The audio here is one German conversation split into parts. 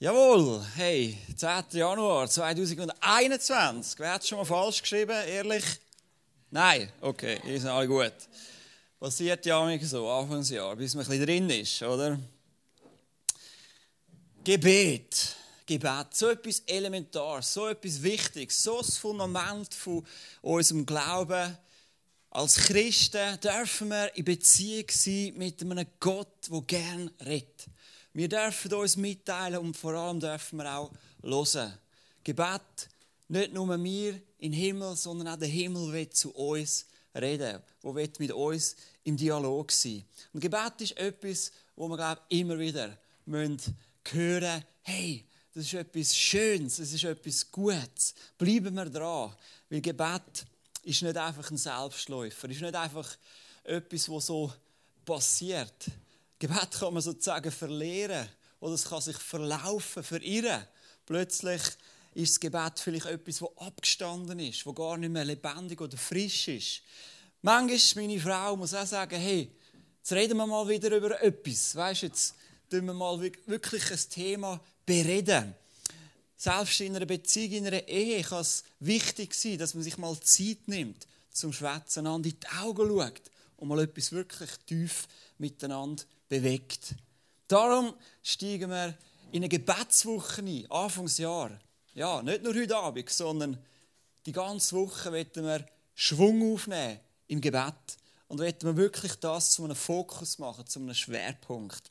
Jawohl, hey, 10. Januar 2021. Wer hat schon mal falsch geschrieben, ehrlich? Nein, okay, sind alle gut. Passiert ja auch so, Anfangsjahr, bis man ein bisschen drin ist, oder? Gebet, Gebet, so etwas elementar, so etwas Wichtiges, so das Fundament von unserem Glauben. Als Christen dürfen wir in Beziehung sein mit einem Gott, der gern redet. Wir dürfen uns mitteilen und vor allem dürfen wir auch hören. Gebet, nicht nur mir im Himmel, sondern auch der Himmel will zu uns reden, wo will mit uns im Dialog sein. Und Gebet ist etwas, wo wir glaube immer wieder hören müssen, hey, das ist etwas Schönes, das ist etwas Gutes. Bleiben wir dran, weil Gebet ist nicht einfach ein Selbstläufer, ist nicht einfach etwas, was so passiert. Gebet kann man sozusagen verlieren oder es kann sich verlaufen, verirren. Plötzlich ist das Gebet vielleicht etwas, das abgestanden ist, das gar nicht mehr lebendig oder frisch ist. Manchmal, meine Frau muss auch sagen, hey, jetzt reden wir mal wieder über etwas. Weißt, jetzt tun wir mal wirklich ein Thema bereden. Selbst in einer Beziehung, in einer Ehe kann es wichtig sein, dass man sich mal Zeit nimmt zum Schwätzen, an die Augen schaut und mal etwas wirklich tief miteinander bewegt. Darum steigen wir in eine Gebetswoche ein, Anfangsjahr. Ja, nicht nur heute Abend, sondern die ganze Woche werden wir Schwung aufnehmen im Gebet und werden wir wirklich das zu einem Fokus machen, zu einem Schwerpunkt.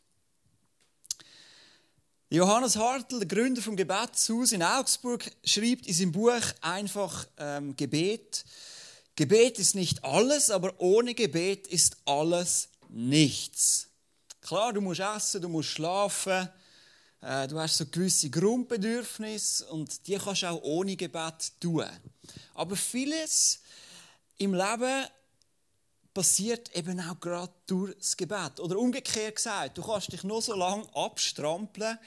Johannes Hartl, der Gründer vom Gebetshaus in Augsburg, schreibt in seinem Buch einfach ähm, Gebet. Gebet ist nicht alles, aber ohne Gebet ist alles nichts. Klar, du musst essen, du musst schlafen, äh, du hast so gewisse Grundbedürfnisse und die kannst du auch ohne Gebet tun. Aber vieles im Leben passiert eben auch gerade durch das Gebet. Oder umgekehrt gesagt, du kannst dich nur so lange abstrampeln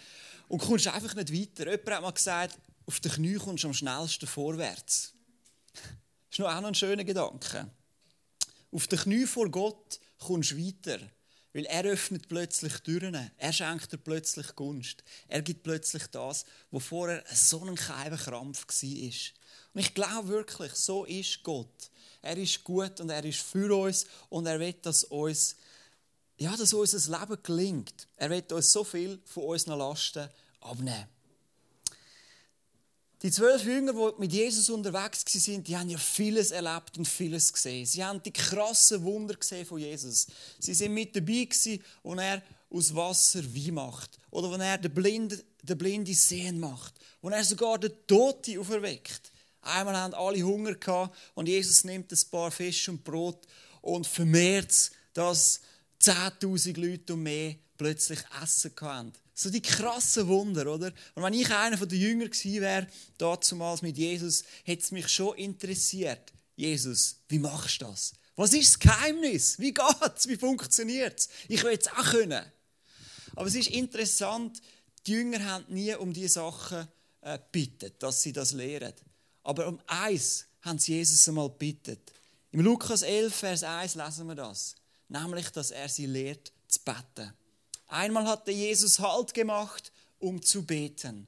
und kommst einfach nicht weiter. Jemand hat mal gesagt, auf den Knie kommst du am schnellsten vorwärts. Das ist noch auch noch ein schöner Gedanke. Auf den Knie vor Gott kommst du weiter. Weil er öffnet plötzlich Türen. Er schenkt dir plötzlich Gunst. Er gibt plötzlich das, wo vorher so ein Krampf war. Und ich glaube wirklich, so ist Gott. Er ist gut und er ist für uns und er will, dass uns, ja, dass unser Leben gelingt. Er will uns so viel von unseren Lasten abnehmen. Die zwölf Jünger, die mit Jesus unterwegs waren, die haben ja vieles erlebt und vieles gesehen. Sie haben die krassen Wunder gesehen von Jesus. Sie sind mit dabei gewesen, und er aus Wasser wie macht. Oder wenn er den Blinden, den Blinde sehen macht. Und er sogar den Toten auferweckt. Einmal haben alle Hunger gehabt und Jesus nimmt ein paar Fisch und Brot und vermehrt dass 10.000 Leute und mehr plötzlich Essen hatten. So die krassen Wunder, oder? Und wenn ich einer der Jünger gewesen wäre, damals mit Jesus, hätte es mich schon interessiert. Jesus, wie machst du das? Was ist das Geheimnis? Wie geht's? Wie funktioniert's? Ich will es auch können. Aber es ist interessant, die Jünger haben nie um diese Sachen äh, dass sie das lehren. Aber um eins haben sie Jesus einmal gebeten. Im Lukas 11, Vers 1 lesen wir das. Nämlich, dass er sie lehrt zu beten. Einmal hatte Jesus Halt gemacht, um zu beten.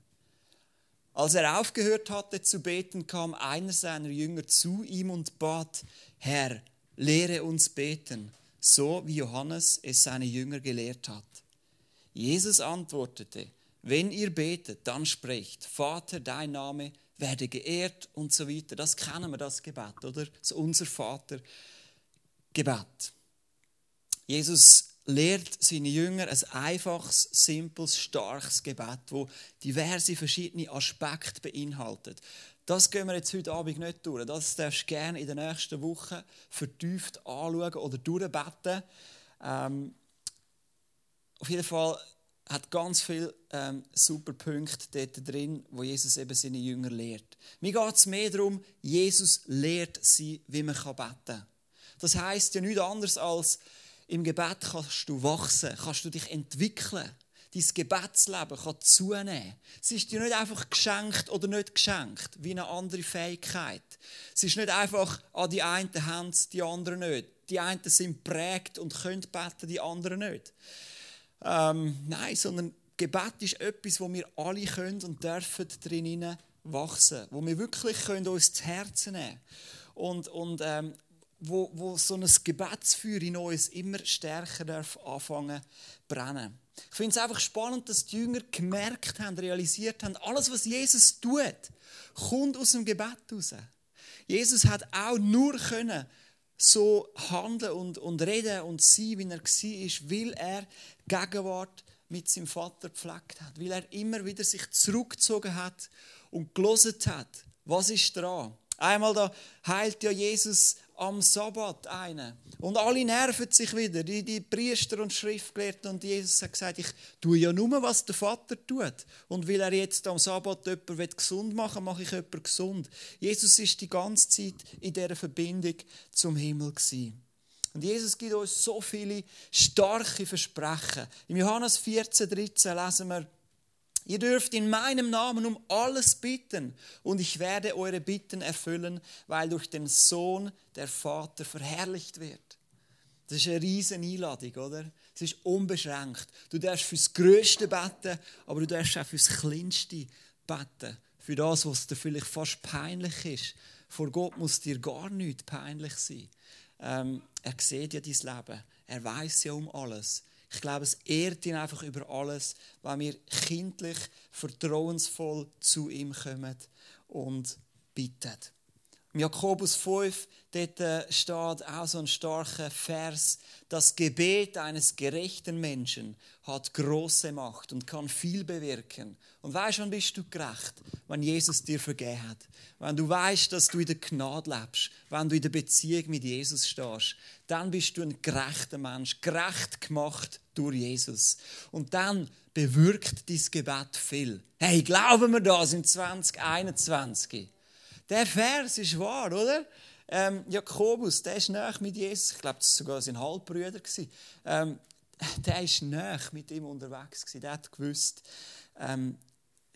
Als er aufgehört hatte zu beten, kam einer seiner Jünger zu ihm und bat, Herr, lehre uns beten, so wie Johannes es seine Jünger gelehrt hat. Jesus antwortete, wenn ihr betet, dann sprecht, Vater, dein Name werde geehrt und so weiter. Das kennen wir, das Gebet, oder? Das Unser Vater Gebet. Jesus lehrt seine Jünger ein einfaches, simples, starkes Gebet, wo diverse verschiedene Aspekte beinhaltet. Das gehen wir jetzt heute Abend nicht durch. Das darfst du gerne in der nächsten Woche vertieft anschauen oder durchbeten. Ähm, auf jeden Fall hat ganz viele ähm, super Punkte dort drin, wo Jesus eben seine Jünger lehrt. Mir geht es mehr darum, Jesus lehrt sie, wie man beten kann. Das heißt ja nichts anderes als, im Gebet kannst du wachsen, kannst du dich entwickeln. Dein Gebetsleben kann zunehmen. Es ist dir nicht einfach geschenkt oder nicht geschenkt, wie eine andere Fähigkeit. Es ist nicht einfach, an ah, die einen haben es, die anderen nicht. Die einen sind prägt und können beten, die anderen nicht. Ähm, nein, sondern Gebet ist etwas, wo wir alle können und dürfen drin wachsen, wo wir wirklich können uns zu Herzen nehmen und, und ähm, wo, wo so ein Gebetsfeuer in uns immer stärker darf anfangen brennen. Ich finde es einfach spannend, dass die Jünger gemerkt haben, realisiert haben, alles, was Jesus tut, kommt aus dem Gebet raus. Jesus hat auch nur können so handeln und, und reden und sein, wie er war, weil er Gegenwart mit seinem Vater gepflegt hat, weil er immer wieder sich zurückgezogen hat und gelesen hat, was ist dran. Einmal da heilt ja Jesus am Sabbat einen. Und alle nerven sich wieder, die, die Priester und Schriftgelehrten. Und Jesus hat gesagt, ich tue ja nur, was der Vater tut. Und weil er jetzt am Sabbat jemanden gesund machen will, mache ich jemanden gesund. Jesus ist die ganze Zeit in dieser Verbindung zum Himmel gewesen. Und Jesus gibt uns so viele starke Versprechen. Im Johannes 14, 13 lesen wir, Ihr dürft in meinem Namen um alles bitten und ich werde eure Bitten erfüllen, weil durch den Sohn der Vater verherrlicht wird. Das ist eine riesige Einladung, oder? Es ist unbeschränkt. Du darfst fürs Größte beten, aber du darfst auch fürs Kleinste beten. Für das, was dir vielleicht fast peinlich ist. Vor Gott muss dir gar nichts peinlich sein. Ähm, er sieht ja dein Leben. Er weiß ja um alles. Ich glaube, es ehrt ihn einfach über alles, weil wir kindlich, vertrauensvoll zu ihm kommen und bitten. Im Jakobus 5 dort äh, steht auch so ein starker Vers. Das Gebet eines gerechten Menschen hat große Macht und kann viel bewirken. Und weißt wann bist du gerecht? Wenn Jesus dir vergeben hat. Wenn du weißt, dass du in der Gnade lebst. Wenn du in der Beziehung mit Jesus stehst. Dann bist du ein gerechter Mensch. Gerecht gemacht durch Jesus. Und dann bewirkt dein Gebet viel. Hey, glauben wir das in 2021? Der Vers ist wahr, oder? Ähm, Jakobus, der ist nah mit Jesus. Ich glaube, das war sogar sein Halbbrüder. Ähm, der ist nah mit ihm unterwegs. Der hat gewusst, ähm,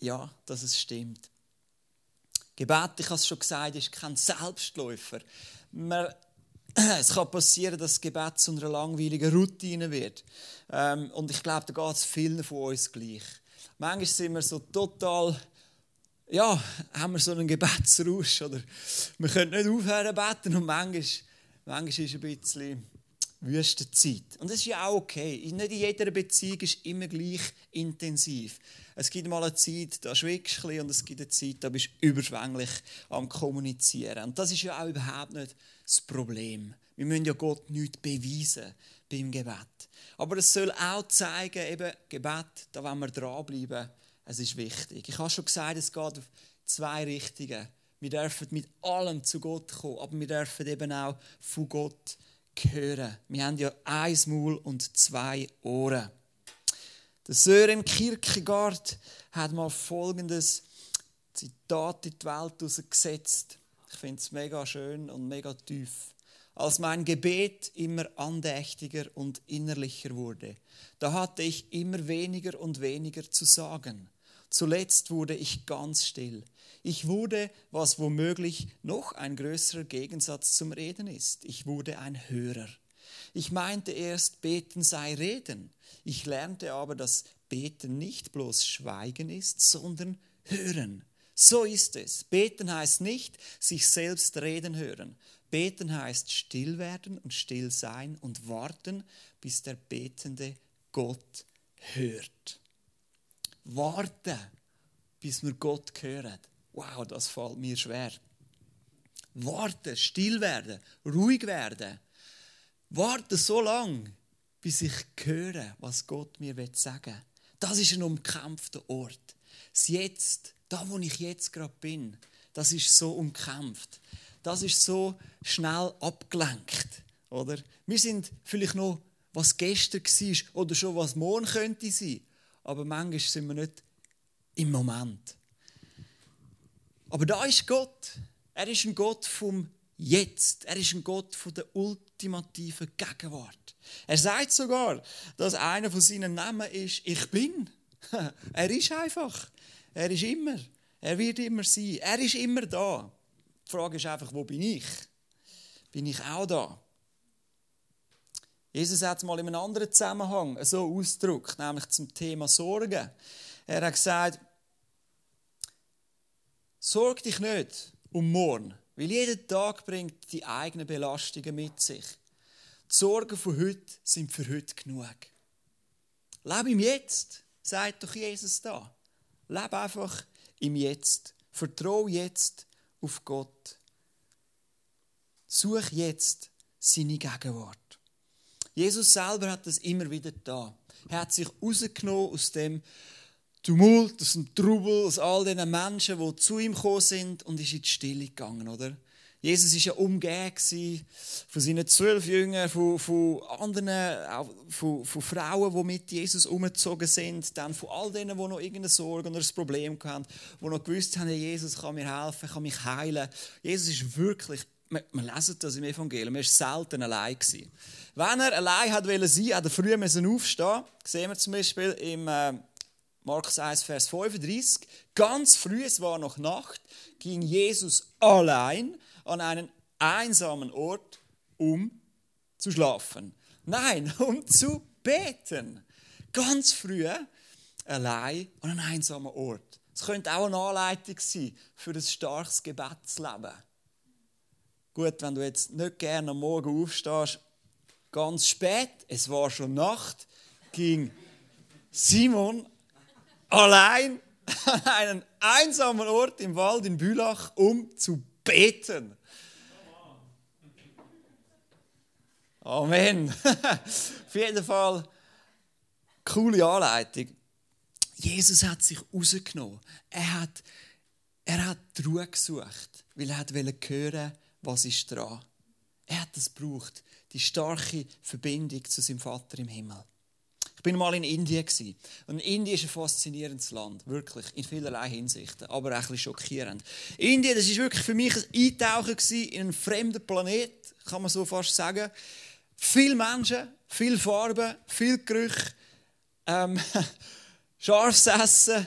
ja, dass es stimmt. Gebet, ich habe es schon gesagt, ist kein Selbstläufer. Man, es kann passieren, dass das Gebet zu einer langweiligen Routine wird. Ähm, und ich glaube, da geht es vielen von uns gleich. Manchmal sind wir so total ja, haben wir so einen Gebetsrausch. Oder wir können nicht aufhören beten und manchmal, manchmal ist ein bisschen Wüstenzeit. Und das ist ja auch okay. Nicht in jeder Beziehung ist immer gleich intensiv. Es gibt mal eine Zeit, da schwiegst du und es gibt eine Zeit, da bist du überschwänglich am Kommunizieren. Und das ist ja auch überhaupt nicht das Problem. Wir müssen ja Gott nichts beweisen beim Gebet. Aber es soll auch zeigen, eben Gebet, da wollen wir dranbleiben es ist wichtig. Ich habe schon gesagt, es geht auf zwei Richtungen. Wir dürfen mit allem zu Gott kommen, aber wir dürfen eben auch von Gott hören. Wir haben ja ein Maul und zwei Ohren. Der Sören Kierkegaard hat mal folgendes Zitat in die Welt gesetzt. Ich finde es mega schön und mega tief. Als mein Gebet immer andächtiger und innerlicher wurde, da hatte ich immer weniger und weniger zu sagen. Zuletzt wurde ich ganz still. Ich wurde, was womöglich noch ein größerer Gegensatz zum Reden ist. Ich wurde ein Hörer. Ich meinte erst, beten sei reden. Ich lernte aber, dass beten nicht bloß schweigen ist, sondern hören. So ist es. Beten heißt nicht sich selbst reden hören. Beten heißt still werden und still sein und warten, bis der Betende Gott hört warten, bis wir Gott hören. Wow, das fällt mir schwer. Warten, still werden, ruhig werden. Warten so lange, bis ich höre, was Gott mir sagen will. Das ist ein umkämpfter Ort. Das Jetzt, da wo ich jetzt gerade bin, das ist so umkämpft. Das ist so schnell abgelenkt. Oder? Wir sind vielleicht noch, was gestern war oder schon was morgen könnte sein aber manchmal sind wir nicht im Moment. Aber da ist Gott. Er ist ein Gott vom Jetzt. Er ist ein Gott von der ultimativen Gegenwart. Er sagt sogar, dass einer von seinen Namen ist, ich bin. Er ist einfach. Er ist immer. Er wird immer sein. Er ist immer da. Die Frage ist einfach, wo bin ich? Bin ich auch da? Jesus hat es mal in einem anderen Zusammenhang so ausgedrückt, nämlich zum Thema Sorgen. Er hat gesagt, sorg dich nicht um morgen, weil jeder Tag bringt die eigenen Belastungen mit sich. Die Sorgen von heute sind für heute genug. Lebe im Jetzt, sagt doch Jesus da. Lebe einfach im Jetzt. Vertraue jetzt auf Gott. Such jetzt seine Gegenwart. Jesus selber hat das immer wieder da. Er hat sich rausgenommen aus dem Tumult, aus dem Trubel, aus all den Menschen, die zu ihm gekommen sind und ist in die Stille gegangen, oder? Jesus war ja umgeben von seinen zwölf Jüngern, von, von anderen, von, von, Frauen, die mit Jesus umgezogen sind, dann von all denen, die noch irgendeine Sorge oder ein Problem hatten, die noch gewusst haben, Jesus kann mir helfen, kann mich heilen. Jesus ist wirklich, wir, wir lesen das im Evangelium, er war selten allein. Gewesen. Wenn er allein hat wollen sein, hat er früh aufstehen. Das sehen wir zum Beispiel im äh, Markus 1, Vers 35. Ganz früh, es war noch Nacht, ging Jesus allein an einen einsamen Ort, um zu schlafen. Nein, um zu beten. Ganz früh allein an einem einsamen Ort. Es könnte auch eine Anleitung sein für ein starkes Gebetsleben. Gut, wenn du jetzt nicht gerne am Morgen aufstehst, ganz spät, es war schon Nacht, ging Simon allein an einen einsamen Ort im Wald in Bülach, um zu beten. Amen. Auf jeden Fall coole Anleitung. Jesus hat sich rausgenommen. Er hat, er hat die Ruhe gesucht, weil er wollte hören, was ist dran. Er hat es gebraucht, die starke Verbindung zu seinem Vater im Himmel. Ich bin mal in Indien und Indien ist ein faszinierendes Land, wirklich in vielerlei Hinsichten, aber auch ein schockierend. Indien, das ist wirklich für mich ein Eintauchen in einen fremden Planet, kann man so fast sagen. Viele Menschen, viel Farbe, viel Gerüche, ähm, scharfes Essen.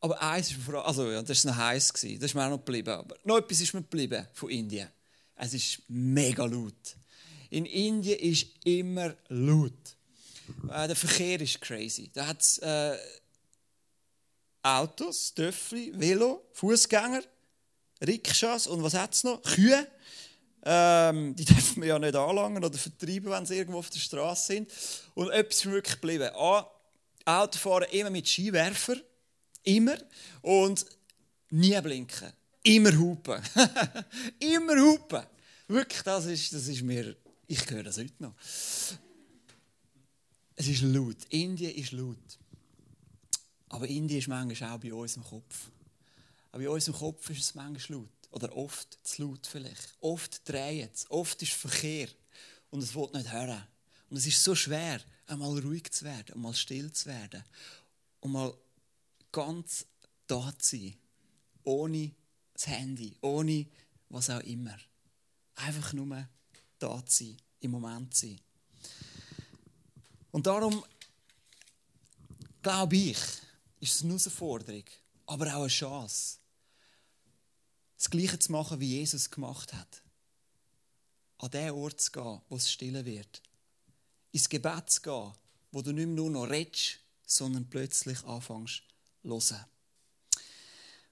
Aber eins ist mir, also ja, das war noch heiß, das ist mir auch noch geblieben. Aber noch etwas ist mir geblieben von Indien. Es ist mega laut. In Indien ist immer laut. Äh, der Verkehr ist crazy. Da hat es äh, Autos, Töffel, Velo, Fußgänger, Rikschas und was hat es noch? Kühe. Ähm, die dürfen wir ja nicht anlangen oder vertreiben, wenn sie irgendwo auf der Straße sind. Und etwas ist wirklich geblieben. A, Autofahren immer mit Skiwerfer. Immer. Und nie blinken. Immer hupen. immer hupen. Wirklich, das ist, das ist mir. Ich höre das heute noch. Es ist laut. Indien ist laut. Aber Indien ist manchmal auch bei uns im Kopf. Aber bei uns im Kopf ist es manchmal laut. Oder oft zu laut vielleicht. Oft dreht es. Oft ist Verkehr. Und es wird nicht hören. Und es ist so schwer, einmal ruhig zu werden, einmal still zu werden. Und mal ganz da zu sein. Ohne das Handy, ohne was auch immer. Einfach nur da zu sein, im Moment zu sein. Und darum glaube ich, ist es eine Herausforderung, aber auch eine Chance das Gleiche zu machen, wie Jesus gemacht hat. An den Ort zu gehen, wo es still wird. Ins Gebet zu gehen, wo du nicht mehr nur noch redest, sondern plötzlich anfängst hören.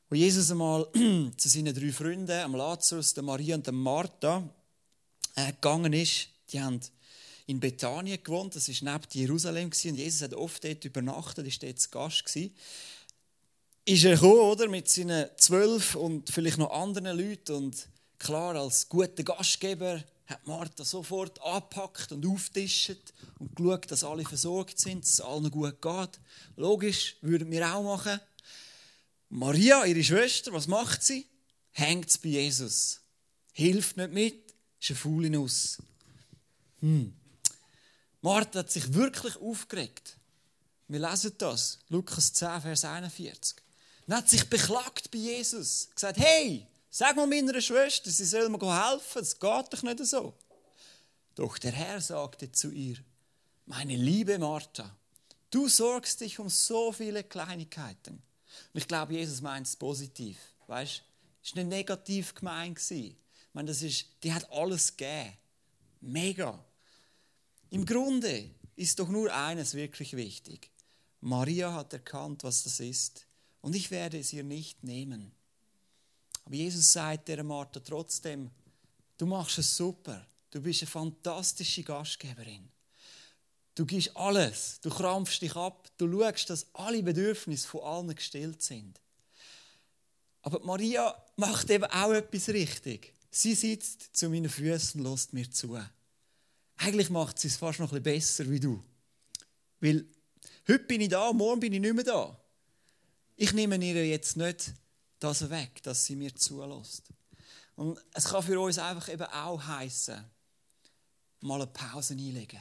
Wo Jesus einmal zu seinen drei Freunden, am Lazarus, der Maria und der Martha, äh, gegangen ist, die haben in Bethanien gewohnt, das war neben Jerusalem, und Jesus hat oft dort übernachtet, ist dort zu Gast gewesen ist er gekommen, oder, mit seinen zwölf und vielleicht noch anderen Leuten. Und klar, als guter Gastgeber hat Martha sofort angepackt und auftischt und geschaut, dass alle versorgt sind, dass es allen gut geht. Logisch, würden wir auch machen. Maria, ihre Schwester, was macht sie? Hängt bei Jesus. Hilft nicht mit, ist eine faule Nuss. Hm. Martha hat sich wirklich aufgeregt. Wir lesen das, Lukas 10, Vers 41. Und hat sich beklagt bei Jesus. Gesagt, hey, sag mal meiner Schwester, sie soll mir helfen. Das geht doch nicht so. Doch der Herr sagte zu ihr, meine liebe Martha, du sorgst dich um so viele Kleinigkeiten. Und ich glaube, Jesus meint es positiv. Weißt Es war nicht negativ gemeint. Ich meine, das ist, die hat alles gegeben. Mega. Im Grunde ist doch nur eines wirklich wichtig. Maria hat erkannt, was das ist, und ich werde es ihr nicht nehmen. Aber Jesus sagt der Martha trotzdem, du machst es super, du bist eine fantastische Gastgeberin. Du gibst alles, du krampfst dich ab, du schaust, dass alle Bedürfnisse von allen gestillt sind. Aber Maria macht eben auch etwas richtig. Sie sitzt zu meinen Füßen und lässt mir zu. Eigentlich macht sie es fast noch ein bisschen besser wie du. Weil heute bin ich da, morgen bin ich nicht mehr da. Ich nehme ihr jetzt nicht das weg, dass sie mir zulässt. Und es kann für uns einfach eben auch heißen, mal eine Pause einlegen.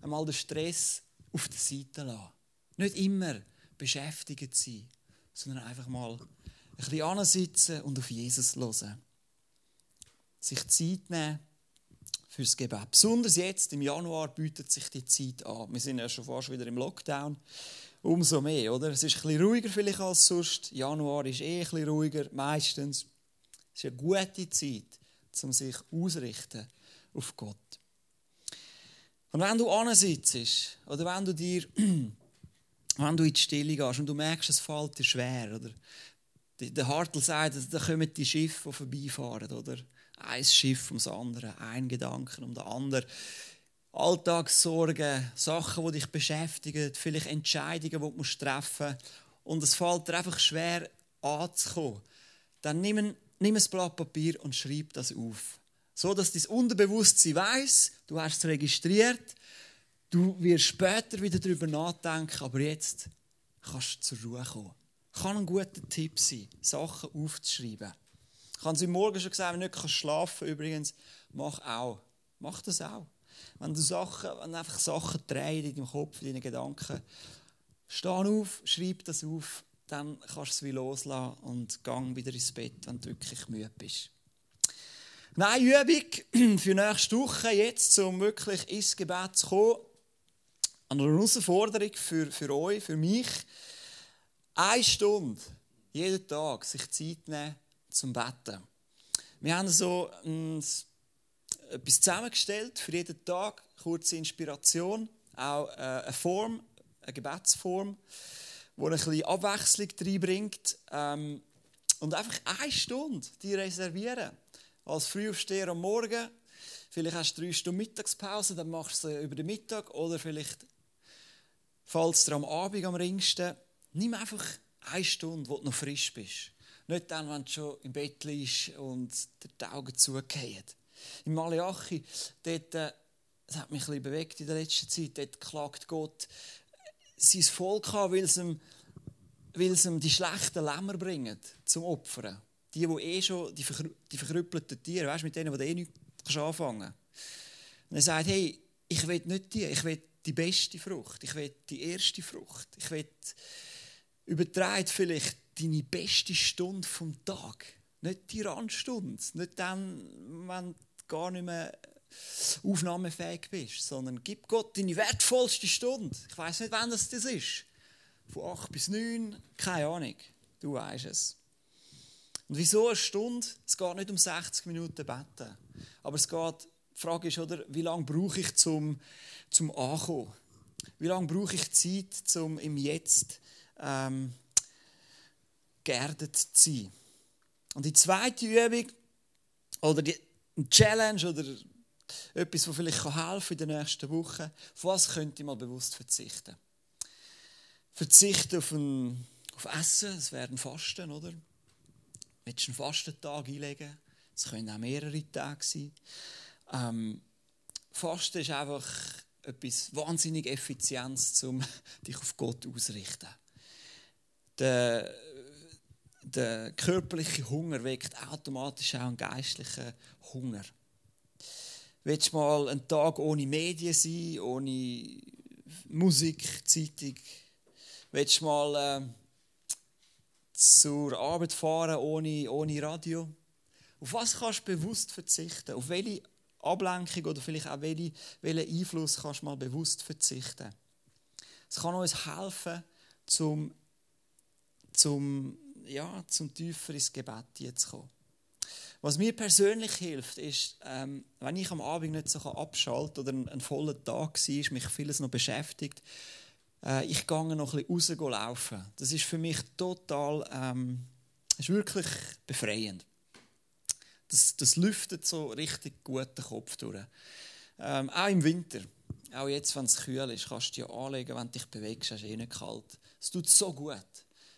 Einmal den Stress auf der Seite lassen. Nicht immer beschäftigt sein, sondern einfach mal ein bisschen ansitzen und auf Jesus hören. Sich Zeit nehmen fürs Gebet. Besonders jetzt im Januar bietet sich die Zeit an. Wir sind ja schon fast wieder im Lockdown. Umso mehr, oder? Es ist ein bisschen ruhiger vielleicht als sonst. Januar ist eh ein bisschen ruhiger, meistens. Es ist eine gute Zeit, um sich ausrichten auf Gott. Und wenn du ansitzt, oder wenn du dir, wenn du in die Stille gehst und du merkst, es fällt dir schwer, oder der Hartl sagt, da kommen die Schiffe, die vorbeifahren, oder ein Schiff ums andere, ein Gedanken um den anderen. Alltagssorgen, Sachen, die dich beschäftigen, vielleicht Entscheidungen, die du treffen musst. Und es fällt dir einfach schwer anzukommen. Dann nimm, nimm ein Blatt Papier und schreib das auf. So, dass dein Unterbewusstsein weiß, du hast es registriert, du wirst später wieder darüber nachdenken, aber jetzt kannst du zur Ruhe kommen. Kann ein guter Tipp sein, Sachen aufzuschreiben. Ich habe es Morgen schon gesagt, wenn du nicht schlafen kannst, übrigens, mach auch. Mach das auch. Wenn du Sachen, wenn einfach Sachen drehen in deinem Kopf, in deinen Gedanken, steh auf, schreib das auf, dann kannst du es wie loslassen und gang wieder ins Bett, wenn du wirklich müde bist. Nein, Übung für nächste Woche jetzt, um wirklich ins Gebet zu kommen. Eine Herausforderung für, für euch, für mich. Eine Stunde, jeden Tag, sich Zeit nehmen zum Betten. Wir haben so ein, etwas zusammengestellt für jeden Tag, kurze Inspiration, auch äh, eine Form, eine Gebetsform, die ein bisschen Abwechslung reinbringt. Ähm, und einfach eine Stunde die reservieren. Als Frühaufsteher am Morgen. Vielleicht hast du drei Stunden Mittagspause, dann machst du sie über den Mittag. Oder vielleicht fällt es dir am Abend am ringsten. Nimm einfach eine Stunde, wo du noch frisch bist. Nicht dann, wenn du schon im Bett liegst und dir die Augen zugehen. Im Malachi, dort, äh, das hat mich ein bewegt in der letzten Zeit, dort klagt Gott sein Volk an, weil es ihm, weil es ihm die schlechten Lämmer bringen zum Opfern. Die, die eh schon, die, verkrü die verkrüppelten Tiere, weißt, mit denen, die du eh nichts anfangen kannst. Und er sagt, hey, ich will nicht die, ich will die beste Frucht, ich will die erste Frucht, ich will übertreibt vielleicht deine beste Stunde vom Tag. Nicht die Randstunde, nicht dann, wenn du gar nicht mehr aufnahmefähig bist, sondern gib Gott deine wertvollste Stunde. Ich weiß nicht, wann das ist. Von 8 bis 9, keine Ahnung. Du weißt es. Und wieso eine Stunde? Es geht nicht um 60 Minuten beten. Aber es geht, die Frage ist, oder, wie lange brauche ich zum, zum Ankommen? Wie lange brauche ich Zeit, um im Jetzt ähm, geerdet zu sein. Und die zweite Übung oder die Challenge oder etwas, was vielleicht helfen kann in der nächsten Woche, auf was könnte ich mal bewusst verzichten? Verzichten auf, ein, auf Essen, das wäre Fasten, oder? Willst du einen Fastentag einlegen? Es können auch mehrere Tage sein. Ähm, Fasten ist einfach etwas wahnsinnig Effizientes, um dich auf Gott auszurichten. Der der körperliche Hunger weckt automatisch auch einen geistlichen Hunger. Willst du mal einen Tag ohne Medien sein, ohne Musik, Zeitung? Willst du mal äh, zur Arbeit fahren ohne, ohne Radio? Auf was kannst du bewusst verzichten? Auf welche Ablenkung oder vielleicht auch welche, welchen Einfluss kannst du mal bewusst verzichten? Es kann uns helfen, zum, zum ja, zum tiefer ins Gebet zu kommen. Was mir persönlich hilft, ist, ähm, wenn ich am Abend nicht so abschalten kann oder ein, ein voller Tag war, mich vieles noch beschäftigt, äh, ich gehe noch ein bisschen raus laufen. Das ist für mich total, ähm, ist wirklich befreiend. Das, das lüftet so richtig gut den Kopf durch. Ähm, auch im Winter, auch jetzt, wenn es kühl ist, kannst du dir anlegen, wenn du dich bewegst, ist es eh nicht kalt. Es tut so gut.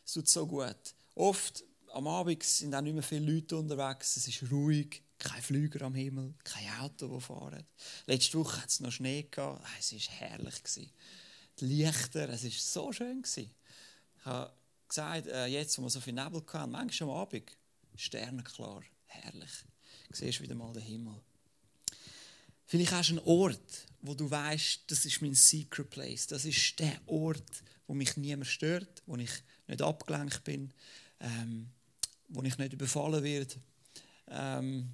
Es tut so gut. Oft am Abend sind auch nicht mehr viele Leute unterwegs, es ist ruhig, kein Flüger am Himmel, kein Auto, das fahren. Letzte Woche hat es noch Schnee gehabt, es war herrlich. Die Lichter, es war so schön. Ich habe gesagt, äh, jetzt, wo wir so viel Nebel hatten, manchmal am Abend, sternenklar, herrlich. Du siehst wieder mal den Himmel. Vielleicht hast du einen Ort, wo du weißt, das ist mein Secret Place. Das ist der Ort, wo mich niemand stört, wo ich nicht abgelenkt bin, ähm, wo ich nicht überfallen werde, ähm,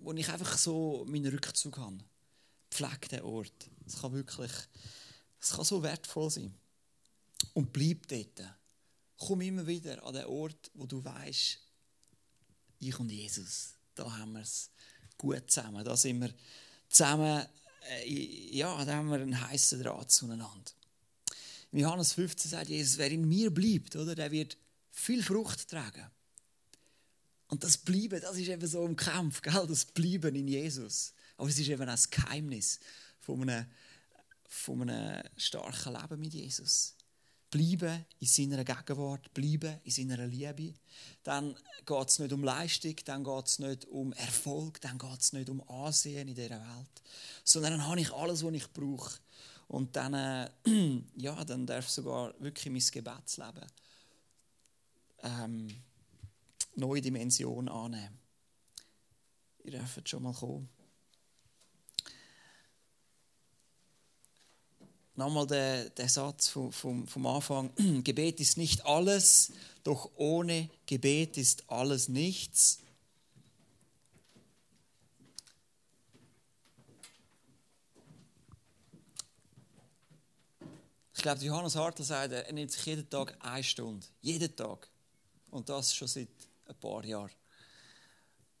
wo ich einfach so meinen Rückzug habe. Pfleg den Ort. Es kann wirklich, es kann so wertvoll sein. Und bleib dort. Komm immer wieder an den Ort, wo du weißt, ich und Jesus, da haben wir es gut zusammen. Da sind wir zusammen, äh, ja, da haben wir einen heißen Draht zueinander. In Johannes 15 sagt Jesus, wer in mir bleibt, oder, der wird viel Frucht tragen. Und das Bleiben, das ist eben so im Kampf, gell? das Bleiben in Jesus. Aber es ist eben auch das Geheimnis von einem, von einem starken Leben mit Jesus. Bleiben in seiner Gegenwart, bleiben in seiner Liebe. Dann geht es nicht um Leistung, dann geht es nicht um Erfolg, dann geht es nicht um Ansehen in dieser Welt. Sondern dann habe ich alles, was ich brauche. Und dann, äh, ja, dann darf sogar wirklich mein Gebetsleben ähm, neue Dimension annehmen. Ihr dürft schon mal kommen. Nochmal der, der Satz vom, vom, vom Anfang. Gebet ist nicht alles, doch ohne Gebet ist alles nichts. Ich glaube, Johannes Hartl sagt, er nimmt sich jeden Tag eine Stunde. Jeden Tag. Und das schon seit ein paar Jahren.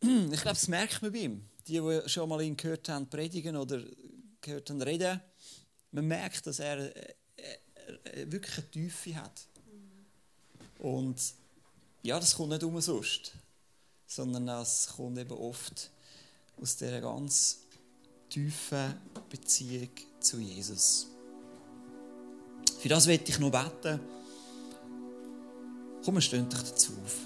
Ich glaube, das merkt man bei ihm. Die, die schon mal ihn gehört haben predigen oder gehört haben reden, man merkt, dass er äh, äh, wirklich eine Tiefe hat. Und ja, das kommt nicht umsonst, sondern das kommt eben oft aus dieser ganz tiefen Beziehung zu Jesus. Für das werde ich noch beten. Komm, stehen dich dazu auf.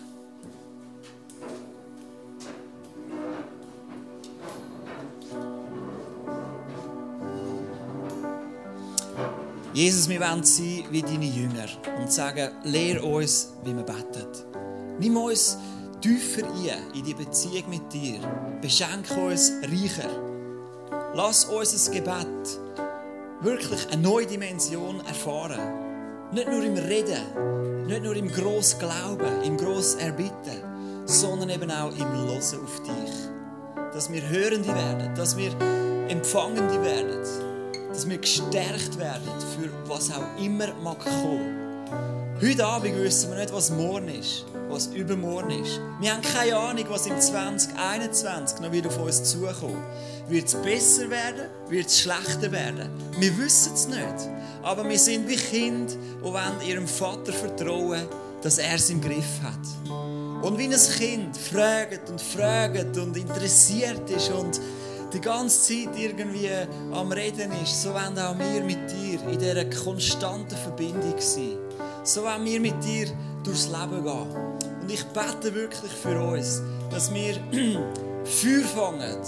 Jesus, wir wollen sein wie deine Jünger und sagen, lehr uns, wie wir beten. Nimm uns tiefer ein in die Beziehung mit dir. Beschenke uns reicher. Lass unser Gebet wirklich eine neue Dimension erfahren. Nicht nur im Reden, nicht nur im grossen Glauben, im grossen Erbitten, sondern eben auch im Losen auf dich. Dass wir Hörende werden, dass wir Empfangende werden dass wir gestärkt werden für was auch immer mag kommen. Heute Abend wissen wir nicht, was morgen ist, was übermorgen ist. Wir haben keine Ahnung, was im 2021 noch wieder auf uns zukommt. Wird es besser werden? Wird es schlechter werden? Wir wissen es nicht. Aber wir sind wie Kinder, wollen ihrem Vater vertrauen, dass er es im Griff hat. Und wie ein Kind fragt und fragt und interessiert ist und die ganze Zeit irgendwie am Reden ist, so wollen auch wir mit dir in dieser konstanten Verbindung sein. So wollen wir mit dir durchs Leben gehen. Und ich bete wirklich für uns, dass wir Feuer fangen,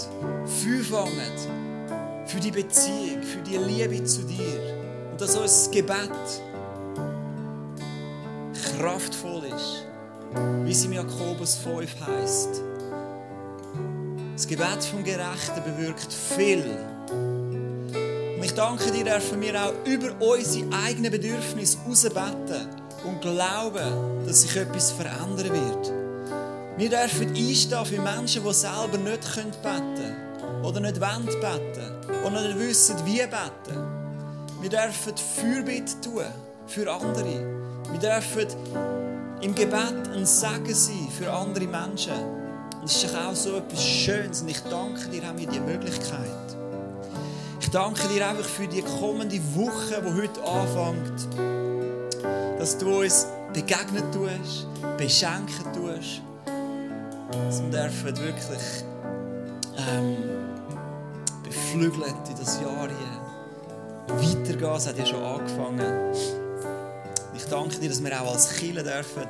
Feuer fangen für die Beziehung, für die Liebe zu dir. Und dass unser Gebet kraftvoll ist, wie es im Jakobus 5 heißt. Das Gebet vom Gerechten bewirkt viel. Und ich danke dir, dürfen wir auch über unsere eigenen Bedürfnisse herausbeten und glauben, dass sich etwas verändern wird. Wir dürfen einstehen für Menschen, die selber nicht beten können oder nicht wollen beten oder nicht wissen, wie beten. Wir dürfen Fürbitte tun für andere. Wir dürfen im Gebet ein Segen sein für andere Menschen. das ist doch auch so etwas Schönes und ich danke dir auch für diese Möglichkeit. Danke dir einfach für die kommende Woche, die heute anfängt, dass du uns begegnen tust, beschenken tust. Dass wir dürfen wirklich ähm, beflügelt in das Jahr hier weitergehen. Es hat ja schon angefangen. Ich danke dir, dass wir auch als Kinder dürfen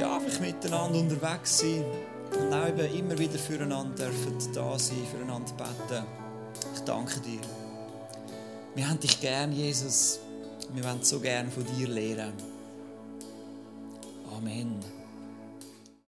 ja, einfach miteinander unterwegs sein und auch immer wieder füreinander dürfen da sein, füreinander beten. Ich danke dir. Wir haben dich gern, Jesus. Wir wollen so gern von dir lernen. Amen.